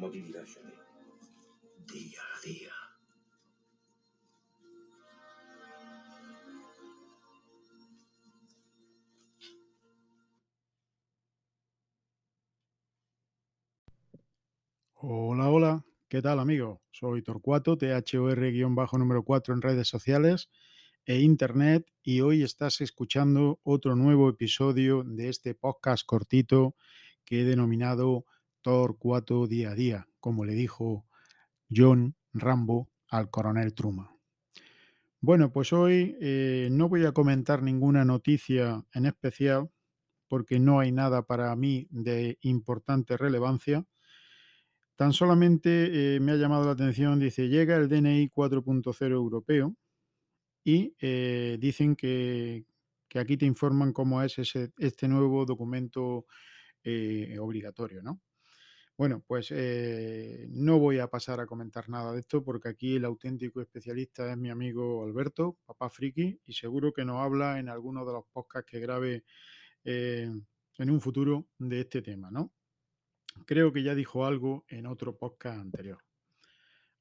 Johnny. Día a día. Hola, hola, ¿qué tal amigo? Soy Torcuato, THOR-número 4 en redes sociales e internet y hoy estás escuchando otro nuevo episodio de este podcast cortito que he denominado Torcuato día a día, como le dijo John Rambo al coronel Truman. Bueno, pues hoy eh, no voy a comentar ninguna noticia en especial porque no hay nada para mí de importante relevancia Tan solamente eh, me ha llamado la atención, dice, llega el DNI 4.0 europeo y eh, dicen que, aquí te informan cómo es ese, este nuevo documento obligatorio, ¿no? Bueno, pues no voy a pasar a comentar nada de esto porque aquí el auténtico especialista es mi amigo Alberto, papá friki, y seguro que nos habla en alguno de los podcasts que grabe en un futuro de este tema, ¿no? Creo que ya dijo algo en otro podcast anterior.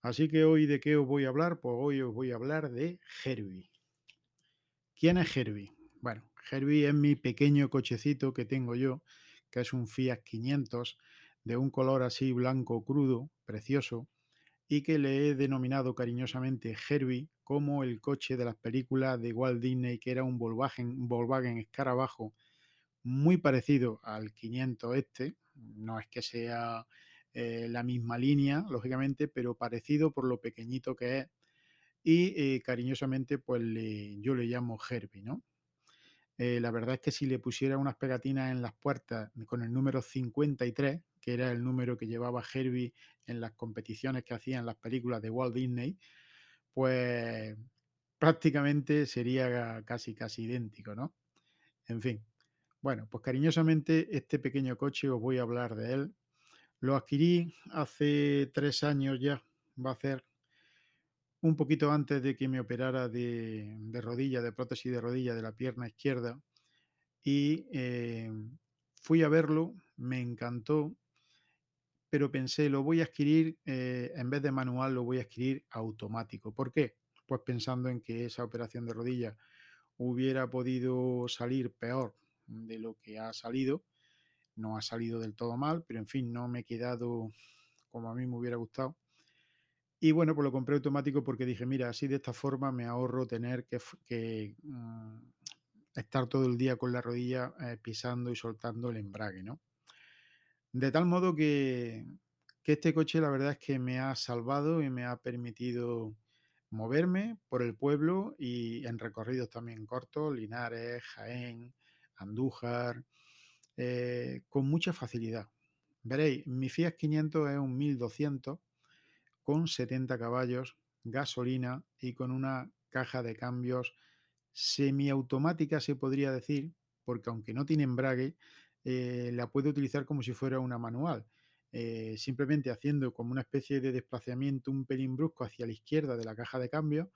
Así que hoy de qué os voy a hablar? Pues hoy os voy a hablar de Herbie. ¿Quién es Herbie? Bueno, Herbie es mi pequeño cochecito que tengo yo, que es un Fiat 500 de un color así blanco crudo, precioso, y que le he denominado cariñosamente Herbie como el coche de las películas de Walt Disney, que era un Volkswagen, Volkswagen escarabajo muy parecido al 500 este, no es que sea eh, la misma línea, lógicamente, pero parecido por lo pequeñito que es. Y eh, cariñosamente, pues yo le llamo Herbie, ¿no? Eh, la verdad es que si le pusiera unas pegatinas en las puertas con el número 53, que era el número que llevaba Herbie en las competiciones que hacía en las películas de Walt Disney, pues prácticamente sería casi, casi idéntico, ¿no? En fin, bueno, pues cariñosamente este pequeño coche os voy a hablar de él. Lo adquirí hace tres años ya, va a ser un poquito antes de que me operara de, rodilla, de prótesis de rodilla de la pierna izquierda. Y eh, fui a verlo, me encantó, pero pensé, lo voy a adquirir, eh, en vez de manual, lo voy a adquirir automático. ¿Por qué? Pues pensando en que esa operación de rodilla hubiera podido salir peor de lo que ha salido. No ha salido del todo mal, pero en fin, no me he quedado como a mí me hubiera gustado. Y bueno, pues lo compré automático porque dije, mira, así de esta forma me ahorro tener que, mm, estar todo el día con la rodilla eh, pisando y soltando el embrague, ¿no? De tal modo que, este coche la verdad es que me ha salvado y me ha permitido moverme por el pueblo y en recorridos también cortos, Linares, Jaén, Andújar, eh, con mucha facilidad. Veréis, mi Fiat 500 es un 1200 con 70 caballos, gasolina y con una caja de cambios semiautomática, se podría decir, porque aunque no tiene embrague, eh, la puede utilizar como si fuera una manual. Eh, simplemente haciendo como una especie de desplazamiento un pelín brusco hacia la izquierda de la caja de cambios,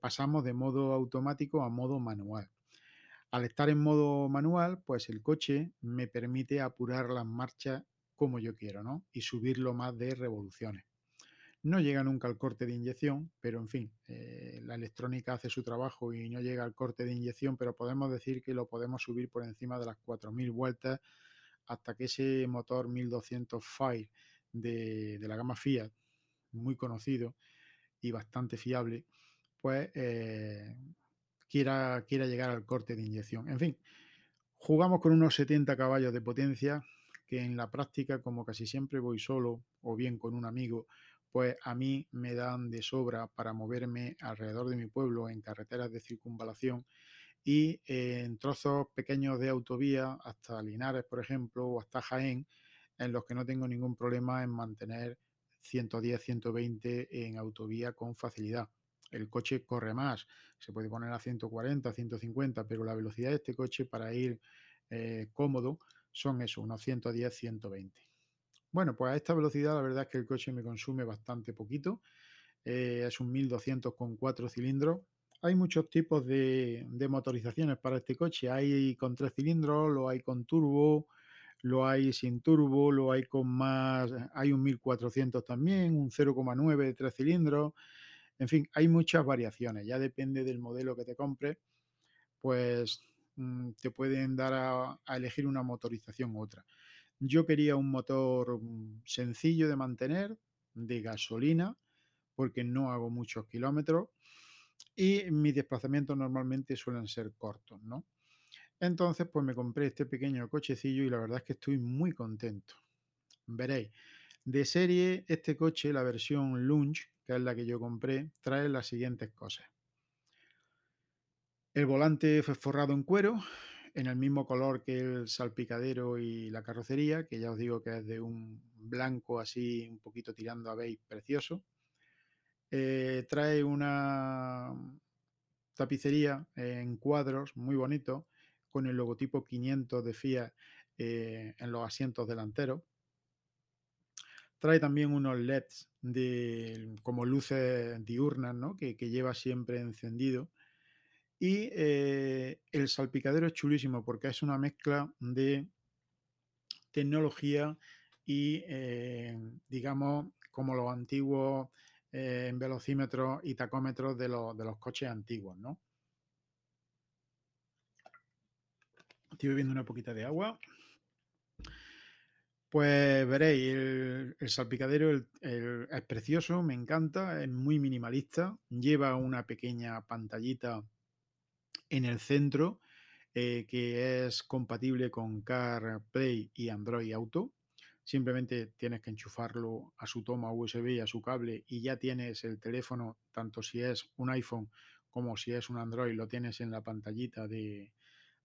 pasamos de modo automático a modo manual. Al estar en modo manual, pues el coche me permite apurar las marchas como yo quiero, ¿no? Y subirlo más de revoluciones. No llega nunca al corte de inyección, pero en fin, eh, la electrónica hace su trabajo y no llega al corte de inyección, pero podemos decir que lo podemos subir por encima de las 4.000 vueltas hasta que ese motor 1200 Fire de, la gama Fiat, muy conocido y bastante fiable, pues eh, quiera, quiera llegar al corte de inyección. En fin, jugamos con unos 70 caballos de potencia que en la práctica, como casi siempre voy solo o bien con un amigo, pues a mí me dan de sobra para moverme alrededor de mi pueblo en carreteras de circunvalación y en trozos pequeños de autovía hasta Linares, por ejemplo, o hasta Jaén, en los que no tengo ningún problema en mantener 110, 120 en autovía con facilidad el coche corre más, se puede poner a 140, 150, pero la velocidad de este coche para ir eh, cómodo son eso, unos 110, 120. Bueno, pues a esta velocidad la verdad es que el coche me consume bastante poquito. Eh, es un 1200 con 4 cilindros. Hay muchos tipos de, motorizaciones para este coche. Hay con 3 cilindros, lo hay con turbo, lo hay sin turbo, lo hay con más, hay un 1400 también, un 0,9 de tres cilindros, en fin, hay muchas variaciones, ya depende del modelo que te compres, pues mm, te pueden dar a elegir una motorización u otra. Yo quería un motor mm, sencillo de mantener, de gasolina, porque no hago muchos kilómetros y mis desplazamientos normalmente suelen ser cortos, ¿no? Entonces, pues me compré este pequeño cochecillo y la verdad es que estoy muy contento. Veréis, de serie, este coche, la versión Lunge, que es la que yo compré, trae las siguientes cosas. El volante fue forrado en cuero, en el mismo color que el salpicadero y la carrocería, que ya os digo que es de un blanco así un poquito tirando a beige precioso. Eh, trae una tapicería en cuadros muy bonito con el logotipo 500 de Fiat eh, en los asientos delanteros. Trae también unos LEDs de, como luces diurnas ¿no? que, lleva siempre encendido. Y eh, el salpicadero es chulísimo porque es una mezcla de tecnología y, eh, digamos, como los antiguos eh, velocímetros y tacómetros de, los, de los coches antiguos, ¿no? Estoy bebiendo una poquita de agua. Pues veréis, el, salpicadero es precioso, me encanta, es muy minimalista, lleva una pequeña pantallita en el centro eh, que es compatible con CarPlay y Android Auto simplemente tienes que enchufarlo a su toma USB y a su cable y ya tienes el teléfono, tanto si es un iPhone como si es un Android, lo tienes en la pantallita de,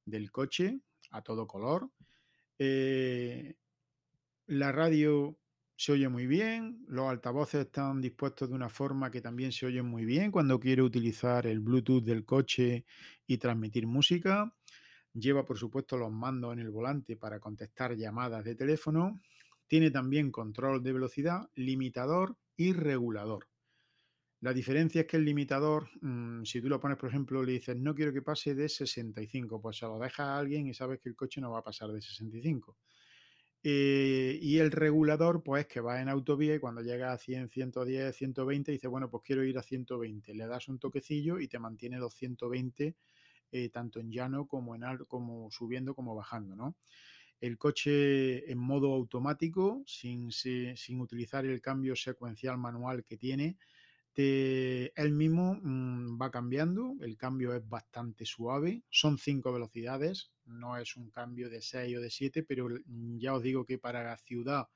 del coche a todo color. Eh, la radio se oye muy bien, los altavoces están dispuestos de una forma que también se oyen muy bien cuando quiero utilizar el Bluetooth del coche y transmitir música. Lleva, por supuesto, los mandos en el volante para contestar llamadas de teléfono tiene también control de velocidad, limitador y regulador. La diferencia es que el limitador, mmm, si tú lo pones, por ejemplo, le dices no quiero que pase de 65, pues se lo deja a alguien y sabes que el coche no va a pasar de 65. Eh, y el regulador, pues que va en autovía y cuando llega a 100, 110, 120, dice, bueno, pues quiero ir a 120. Le das un toquecillo y te mantiene los 120, eh, tanto en llano como, en como subiendo como bajando, ¿no? el coche en modo automático, sin, sin utilizar el cambio secuencial manual que tiene. Te, él mismo mmm, va cambiando, el cambio es bastante suave, son cinco velocidades, no es un cambio de 6 o de 7, pero ya os digo que para la ciudad,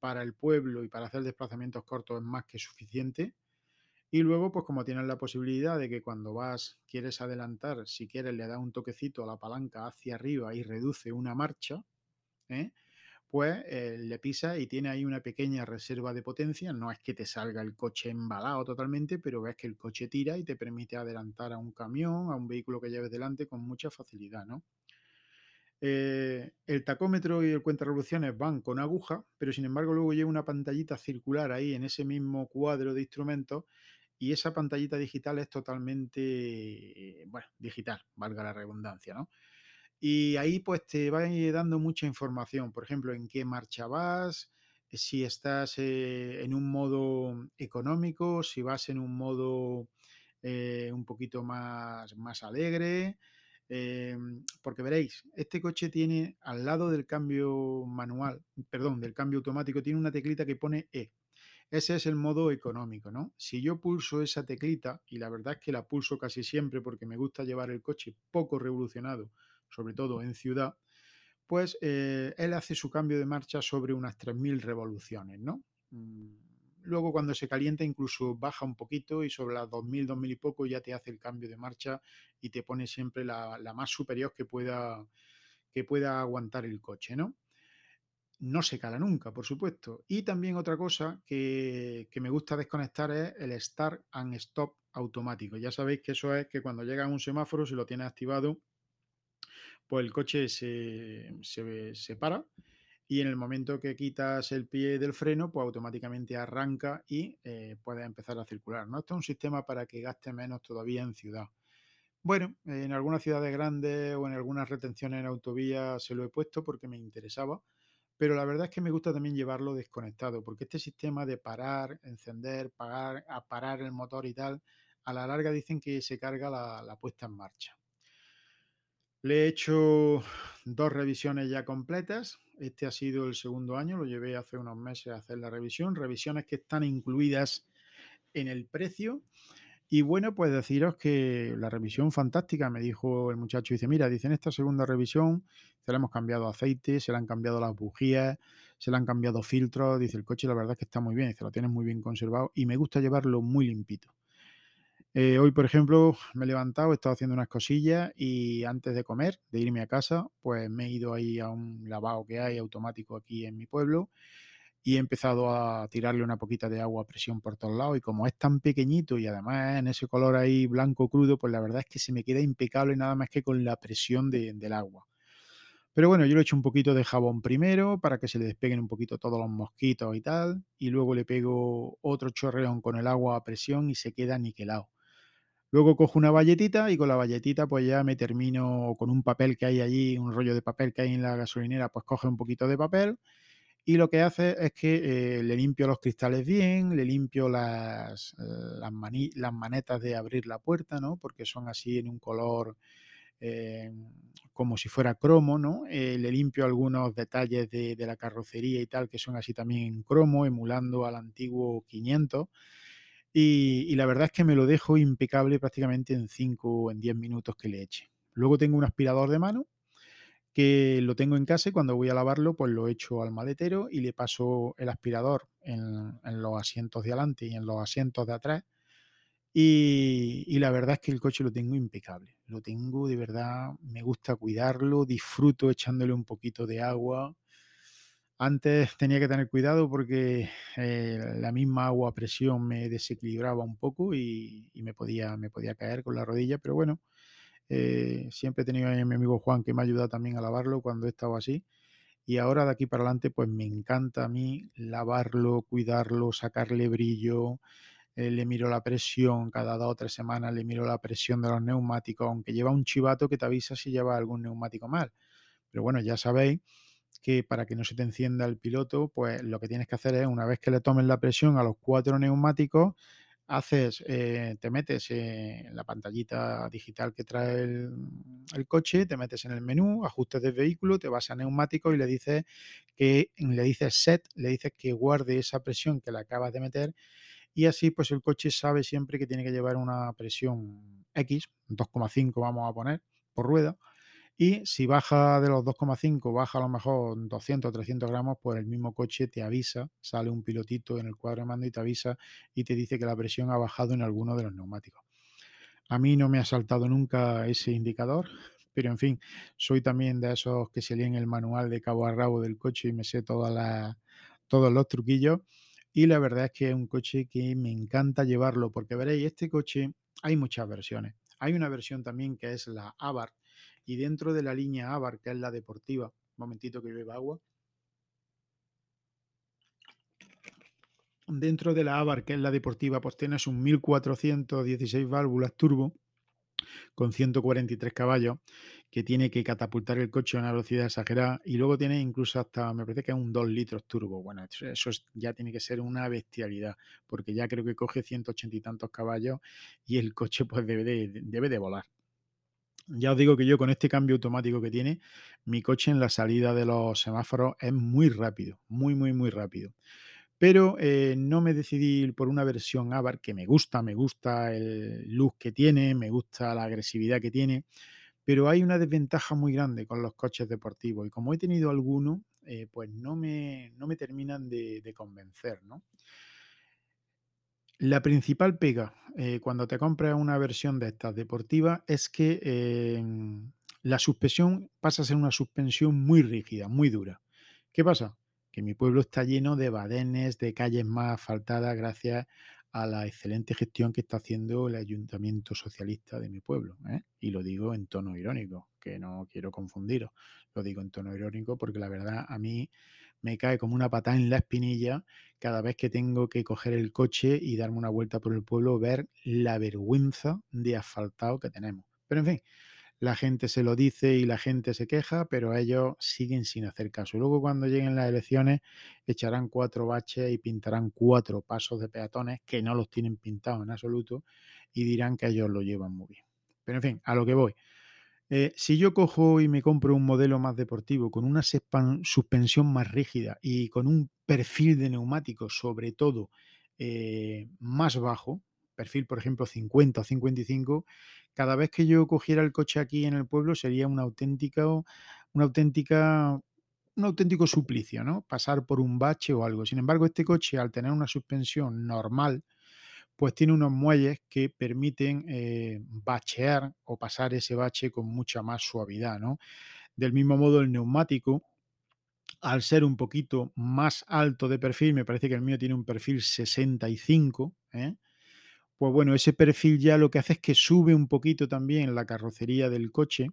para el pueblo y para hacer desplazamientos cortos es más que suficiente. Y luego, pues como tienes la posibilidad de que cuando vas, quieres adelantar, si quieres le da un toquecito a la palanca hacia arriba y reduce una marcha, ¿eh? Pues le pisa y tiene ahí una pequeña reserva de potencia. No es que te salga el coche embalado totalmente, pero ves que el coche tira y te permite adelantar a un camión, a un vehículo que lleves delante con mucha facilidad, ¿no? Eh, el tacómetro y el cuenta revoluciones van con aguja, pero sin embargo luego lleva una pantallita circular ahí en ese mismo cuadro de instrumentos y esa pantallita digital es totalmente, bueno, digital, valga la redundancia, ¿no? Y ahí pues te va dando mucha información, por ejemplo, en qué marcha vas, si estás eh, en un modo económico, si vas en un modo eh, un poquito más, más alegre, eh, porque veréis, este coche tiene al lado del cambio manual, perdón, del cambio automático, tiene una teclita que pone E. Ese es el modo económico, ¿no? Si yo pulso esa teclita, y la verdad es que la pulso casi siempre porque me gusta llevar el coche poco revolucionado, sobre todo en ciudad, pues eh, él hace su cambio de marcha sobre unas 3.000 revoluciones, ¿no? Mm, luego cuando se calienta incluso baja un poquito y sobre las 2.000, 2.000 y poco ya te hace el cambio de marcha y te pone siempre la, la más superior que pueda, que pueda aguantar el coche, ¿no? No se cala nunca, por supuesto. Y también otra cosa que, que, me gusta desconectar es el Start and Stop automático. Ya sabéis que eso es que cuando llega a un semáforo, si lo tienes activado, pues el coche se, se, se, para y en el momento que quitas el pie del freno, pues automáticamente arranca y eh, puedes empezar a circular. ¿no? Esto es un sistema para que gaste menos todavía en ciudad. Bueno, en algunas ciudades grandes o en algunas retenciones en autovía se lo he puesto porque me interesaba, pero la verdad es que me gusta también llevarlo desconectado, porque este sistema de parar, encender, pagar, parar el motor y tal, a la larga dicen que se carga la puesta en marcha. Le he hecho dos revisiones ya completas. Este ha sido el segundo año, lo llevé hace unos meses a hacer la revisión. Revisiones que están incluidas en el precio y bueno, pues deciros que la revisión fantástica, me dijo el muchacho, dice, mira, dice, en esta segunda revisión se le hemos cambiado aceite, se le han cambiado las bujías, se le han cambiado filtros, dice, el coche la verdad es que está muy bien, dice, lo tienes muy bien conservado y me gusta llevarlo muy limpito. Eh, hoy, por ejemplo, me he levantado, he estado haciendo unas cosillas y antes de comer, de irme a casa, pues me he ido ahí a un lavado que hay automático aquí en mi pueblo y he empezado a tirarle una poquita de agua a presión por todos lados y como es tan pequeñito y además en ese color ahí blanco crudo, pues la verdad es que se me queda impecable nada más que con la presión de, del agua. Pero bueno, yo le echo un poquito de jabón primero para que se le despeguen un poquito todos los mosquitos y tal, y luego le pego otro chorreón con el agua a presión y se queda niquelado. Luego cojo una valletita y con la valletita pues ya me termino con un papel que hay allí, un rollo de papel que hay en la gasolinera, pues coge un poquito de papel y lo que hace es que eh, le limpio los cristales bien, le limpio las, las, las, manetas de abrir la puerta, ¿no? Porque son así en un color eh, como si fuera cromo, ¿no? Eh, le limpio algunos detalles de, de, la carrocería y tal, que son así también en cromo, emulando al antiguo 500. Y, la verdad es que me lo dejo impecable prácticamente en 5 o en 10 minutos que le eche. Luego tengo un aspirador de mano que lo tengo en casa y cuando voy a lavarlo, pues lo echo al maletero y le paso el aspirador en, los asientos de adelante y en los asientos de atrás. Y, la verdad es que el coche lo tengo impecable. Lo tengo de verdad, me gusta cuidarlo, disfruto echándole un poquito de agua. Antes tenía que tener cuidado porque eh, la misma agua a presión me desequilibraba un poco y, me, podía, me podía caer con la rodilla, pero bueno, eh, siempre he tenido a mi amigo Juan que me ha ayudado también a lavarlo cuando he estado así. Y ahora de aquí para adelante, pues me encanta a mí lavarlo, cuidarlo, sacarle brillo. Eh, le miro la presión cada dos o tres semanas, le miro la presión de los neumáticos, aunque lleva un chivato que te avisa si lleva algún neumático mal. Pero bueno, ya sabéis que para que no se te encienda el piloto, pues lo que tienes que hacer es, una vez que le tomes la presión a los cuatro neumáticos, haces, eh, te metes en la pantallita digital que trae el, coche, te metes en el menú, ajustes de vehículo, te vas a neumático y le dices que le dices set, le dices que guarde esa presión que le acabas de meter y así pues el coche sabe siempre que tiene que llevar una presión X, 2,5 vamos a poner por rueda y si baja de los 2,5, baja a lo mejor 200 300 gramos, pues el mismo coche te avisa, sale un pilotito en el cuadro de mando y te avisa y te dice que la presión ha bajado en alguno de los neumáticos. A mí no me ha saltado nunca ese indicador, pero en fin, soy también de esos que se leen el manual de cabo a rabo del coche y me sé todas las, todos los truquillos. Y la verdad es que es un coche que me encanta llevarlo, porque veréis, este coche hay muchas versiones. Hay una versión también que es la Abarth, y dentro de la línea Abarth, que es la deportiva, un momentito que beba agua. Dentro de la Abarth, que es la deportiva, pues tienes un 1416 válvulas turbo con 143 caballos que tiene que catapultar el coche a una velocidad exagerada y luego tiene incluso hasta, me parece que es un 2 litros turbo. Bueno, eso es, ya tiene que ser una bestialidad porque ya creo que coge 180 y tantos caballos y el coche pues debe de, debe de volar. Ya os digo que yo con este cambio automático que tiene, mi coche en la salida de los semáforos es muy rápido, muy, muy, muy rápido. Pero eh, no me decidí por una versión Abarth que me gusta, me gusta el look que tiene, me gusta la agresividad que tiene, pero hay una desventaja muy grande con los coches deportivos y como he tenido alguno, eh, pues no me, no me terminan de, de convencer, ¿no? La principal pega eh, cuando te compras una versión de estas deportivas es que eh, la suspensión pasa a ser una suspensión muy rígida, muy dura. ¿Qué pasa? Que mi pueblo está lleno de badenes, de calles más asfaltadas gracias a la excelente gestión que está haciendo el ayuntamiento socialista de mi pueblo. ¿eh? Y lo digo en tono irónico, que no quiero confundiros. Lo digo en tono irónico porque la verdad a mí me cae como una patada en la espinilla cada vez que tengo que coger el coche y darme una vuelta por el pueblo, ver la vergüenza de asfaltado que tenemos. Pero en fin, la gente se lo dice y la gente se queja, pero ellos siguen sin hacer caso. Luego cuando lleguen las elecciones echarán cuatro baches y pintarán cuatro pasos de peatones que no los tienen pintados en absoluto y dirán que ellos lo llevan muy bien. Pero en fin, a lo que voy. Eh, si yo cojo y me compro un modelo más deportivo con una suspensión más rígida y con un perfil de neumático sobre todo eh, más bajo, perfil por ejemplo 50 o 55, cada vez que yo cogiera el coche aquí en el pueblo sería una auténtica, una auténtica un auténtico suplicio, ¿no? Pasar por un bache o algo. Sin embargo, este coche, al tener una suspensión normal, pues tiene unos muelles que permiten eh, bachear o pasar ese bache con mucha más suavidad, ¿no? Del mismo modo, el neumático, al ser un poquito más alto de perfil, me parece que el mío tiene un perfil 65, ¿eh? pues bueno, ese perfil ya lo que hace es que sube un poquito también la carrocería del coche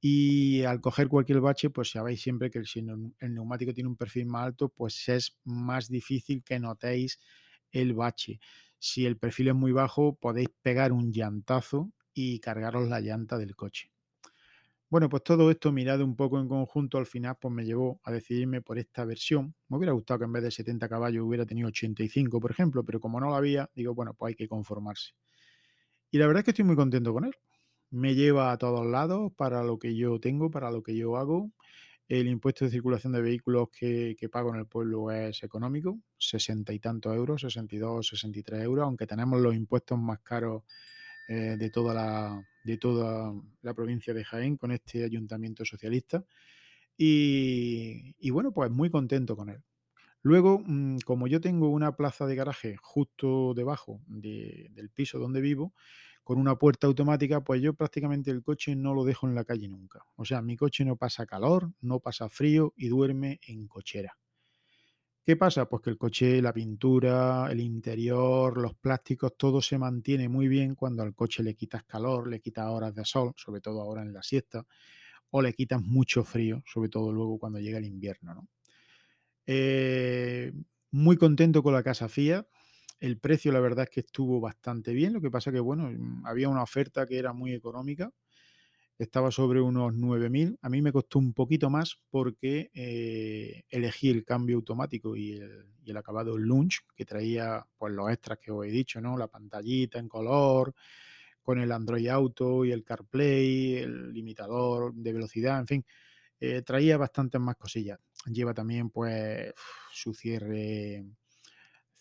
y al coger cualquier bache, pues sabéis siempre que si el neumático tiene un perfil más alto, pues es más difícil que notéis el bache. Si el perfil es muy bajo, podéis pegar un llantazo y cargaros la llanta del coche. Bueno, pues todo esto mirado un poco en conjunto, al final pues me llevó a decidirme por esta versión. Me hubiera gustado que en vez de 70 caballos hubiera tenido 85, por ejemplo, pero como no lo había, digo, bueno, pues hay que conformarse. Y la verdad es que estoy muy contento con él. Me lleva a todos lados para lo que yo tengo, para lo que yo hago. El impuesto de circulación de vehículos que, pago en el pueblo es económico, 60 y tantos euros, 62, 63 euros, aunque tenemos los impuestos más caros eh, de, toda la, de toda la provincia de Jaén con este ayuntamiento socialista. Y, bueno, pues muy contento con él. Luego, mm, como yo tengo una plaza de garaje justo debajo del piso donde vivo, con una puerta automática, pues yo prácticamente el coche no lo dejo en la calle nunca. O sea, mi coche no pasa calor, no pasa frío y duerme en cochera. ¿Qué pasa? Pues que el coche, la pintura, el interior, los plásticos, todo se mantiene muy bien cuando al coche le quitas calor, le quitas horas de sol, sobre todo ahora en la siesta, o le quitas mucho frío, sobre todo luego cuando llega el invierno. Eh, muy contento con la casa Fiat, el precio, la verdad es que estuvo bastante bien. Lo que pasa que, bueno, mm, había una oferta que era muy económica. Estaba sobre unos 9.000. A mí me costó un poquito más porque eh, elegí el cambio automático y el, acabado lunch que traía pues los extras que os he dicho, ¿no? La pantallita en color, con el Android Auto y el CarPlay, el limitador de velocidad, en fin. Eh, traía bastantes más cosillas. Lleva también pues su cierre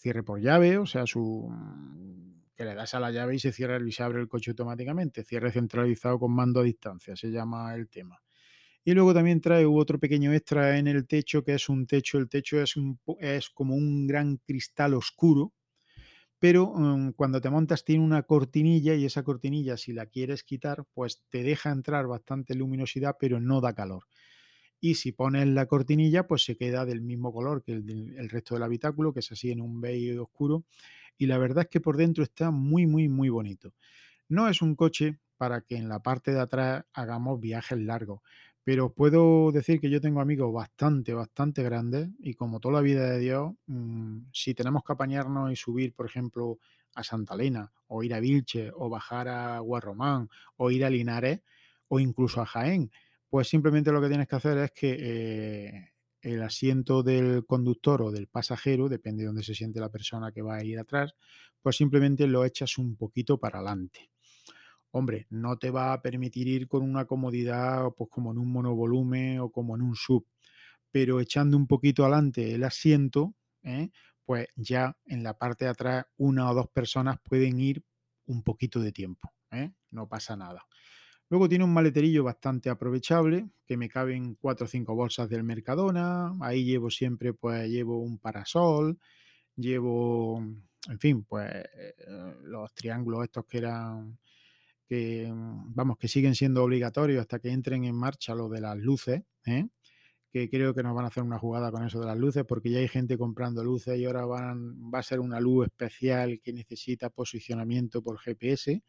cierre por llave, o sea, su que le das a la llave y se cierra y se abre el coche automáticamente. Cierre centralizado con mando a distancia, se llama el tema. Y luego también trae otro pequeño extra en el techo, que es un techo. El techo es, es como un gran cristal oscuro, pero mm, cuando te montas tiene una cortinilla y esa cortinilla, si la quieres quitar, pues te deja entrar bastante luminosidad, pero no da calor y si pones la cortinilla pues se queda del mismo color que el, resto del habitáculo, que es así en un beige oscuro y la verdad es que por dentro está muy muy muy bonito. No es un coche para que en la parte de atrás hagamos viajes largos, pero puedo decir que yo tengo amigos bastante, bastante grandes y como toda la vida de Dios, mm, si tenemos que apañarnos y subir, por ejemplo, a Santa Elena o ir a Vilche o bajar a Guarromán o ir a Linares o incluso a Jaén, pues simplemente lo que tienes que hacer es que eh, el asiento del conductor o del pasajero, depende de dónde se siente la persona que va a ir atrás, pues simplemente lo echas un poquito para adelante. Hombre, no te va a permitir ir con una comodidad pues como en un monovolumen o como en un sub, pero echando un poquito adelante el asiento, ¿eh? pues ya en la parte de atrás una o dos personas pueden ir un poquito de tiempo, ¿eh? no pasa nada. Luego tiene un maleterillo bastante aprovechable, que me caben cuatro o cinco bolsas del Mercadona. Ahí llevo siempre, pues llevo un parasol, llevo, en fin, pues eh, los triángulos estos que eran, que vamos, que siguen siendo obligatorios hasta que entren en marcha lo de las luces, ¿eh? que creo que nos van a hacer una jugada con eso de las luces, porque ya hay gente comprando luces y ahora van, va a ser una luz especial que necesita posicionamiento por GPS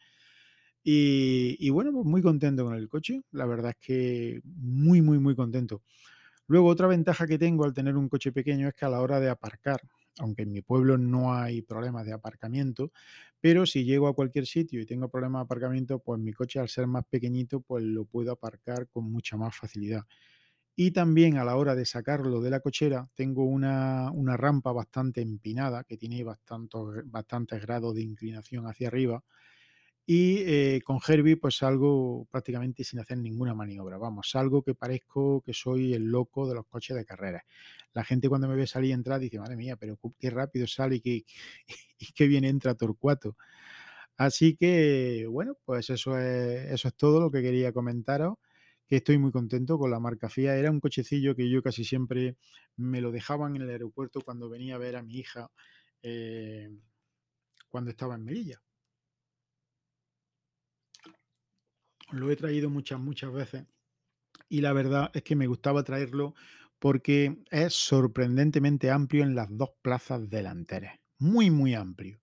y, bueno, pues muy contento con el coche. La verdad es que muy, muy, muy contento. Luego, otra ventaja que tengo al tener un coche pequeño es que a la hora de aparcar aunque en mi pueblo no hay problemas de aparcamiento, pero si llego a cualquier sitio y tengo problemas de aparcamiento, pues mi coche al ser más pequeñito, pues lo puedo aparcar con mucha más facilidad. Y también a la hora de sacarlo de la cochera, tengo una, una rampa bastante empinada, que tiene bastantes, bastantes grados de inclinación hacia arriba, y eh, con Herbie pues salgo prácticamente sin hacer ninguna maniobra. Vamos, salgo que parezco que soy el loco de los coches de carrera. La gente cuando me ve salir y entrar dice, madre mía, pero qué rápido sale y qué, y bien entra Torcuato. Así que, bueno, pues eso es, eso es todo lo que quería comentaros, que estoy muy contento con la marca FIA. Era un cochecillo que yo casi siempre me lo dejaban en el aeropuerto cuando venía a ver a mi hija eh, cuando estaba en Melilla. Lo he traído muchas, muchas veces y la verdad es que me gustaba traerlo porque es sorprendentemente amplio en las dos plazas delanteras. Muy, muy amplio.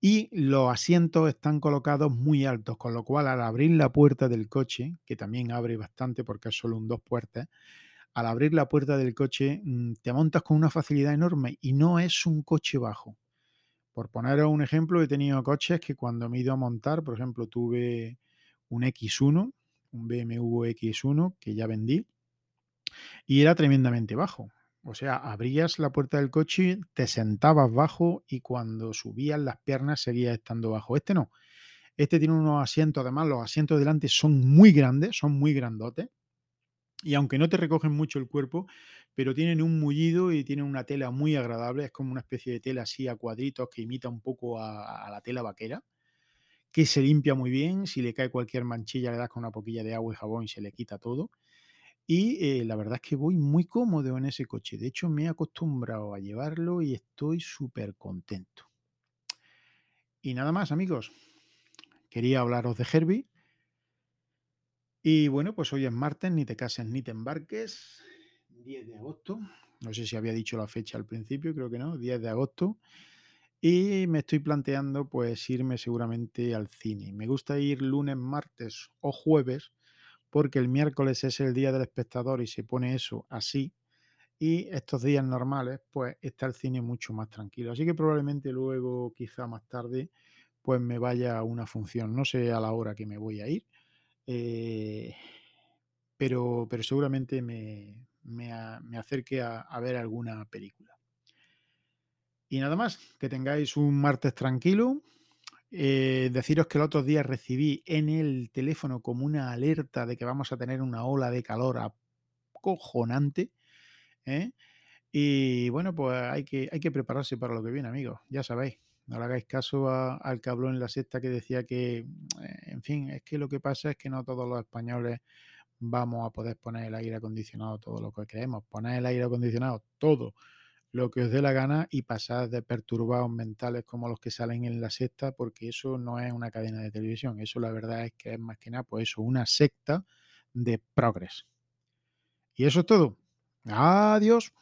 Y los asientos están colocados muy altos, con lo cual al abrir la puerta del coche, que también abre bastante porque es solo un dos puertas, al abrir la puerta del coche mm, te montas con una facilidad enorme y no es un coche bajo. Por poneros un ejemplo, he tenido coches que cuando me he ido a montar, por ejemplo, tuve un X1, un BMW X1 que ya vendí, y era tremendamente bajo. O sea, abrías la puerta del coche, te sentabas bajo y cuando subías las piernas seguías estando bajo. Este no. Este tiene unos asientos, además los asientos delante son muy grandes, son muy grandotes. Y aunque no te recogen mucho el cuerpo, pero tienen un mullido y tienen una tela muy agradable. Es como una especie de tela así a cuadritos que imita un poco a, a la tela vaquera que se limpia muy bien, si le cae cualquier manchilla le das con una poquilla de agua y jabón y se le quita todo. Y eh, la verdad es que voy muy cómodo en ese coche. De hecho, me he acostumbrado a llevarlo y estoy súper contento. Y nada más, amigos. Quería hablaros de Herbie. Y bueno, pues hoy es martes, ni te cases ni te embarques. 10 de agosto. No sé si había dicho la fecha al principio, creo que no. 10 de agosto. Y me estoy planteando pues irme seguramente al cine. Me gusta ir lunes, martes o jueves porque el miércoles es el día del espectador y se pone eso así. Y estos días normales pues está el cine mucho más tranquilo. Así que probablemente luego, quizá más tarde, pues me vaya a una función. No sé a la hora que me voy a ir. Eh, pero, pero seguramente me, me, me acerque a, a ver alguna película. Y nada más, que tengáis un martes tranquilo. Eh, deciros que el otro día recibí en el teléfono como una alerta de que vamos a tener una ola de calor acojonante. ¿eh? Y bueno, pues hay que, hay que prepararse para lo que viene, amigos. Ya sabéis, no le hagáis caso al habló en la sexta que decía que, eh, en fin, es que lo que pasa es que no todos los españoles vamos a poder poner el aire acondicionado todo lo que queremos. Poner el aire acondicionado todo lo que os dé la gana y pasad de perturbados mentales como los que salen en la secta, porque eso no es una cadena de televisión. Eso la verdad es que es más que nada, pues eso, una secta de progres. Y eso es todo. Adiós.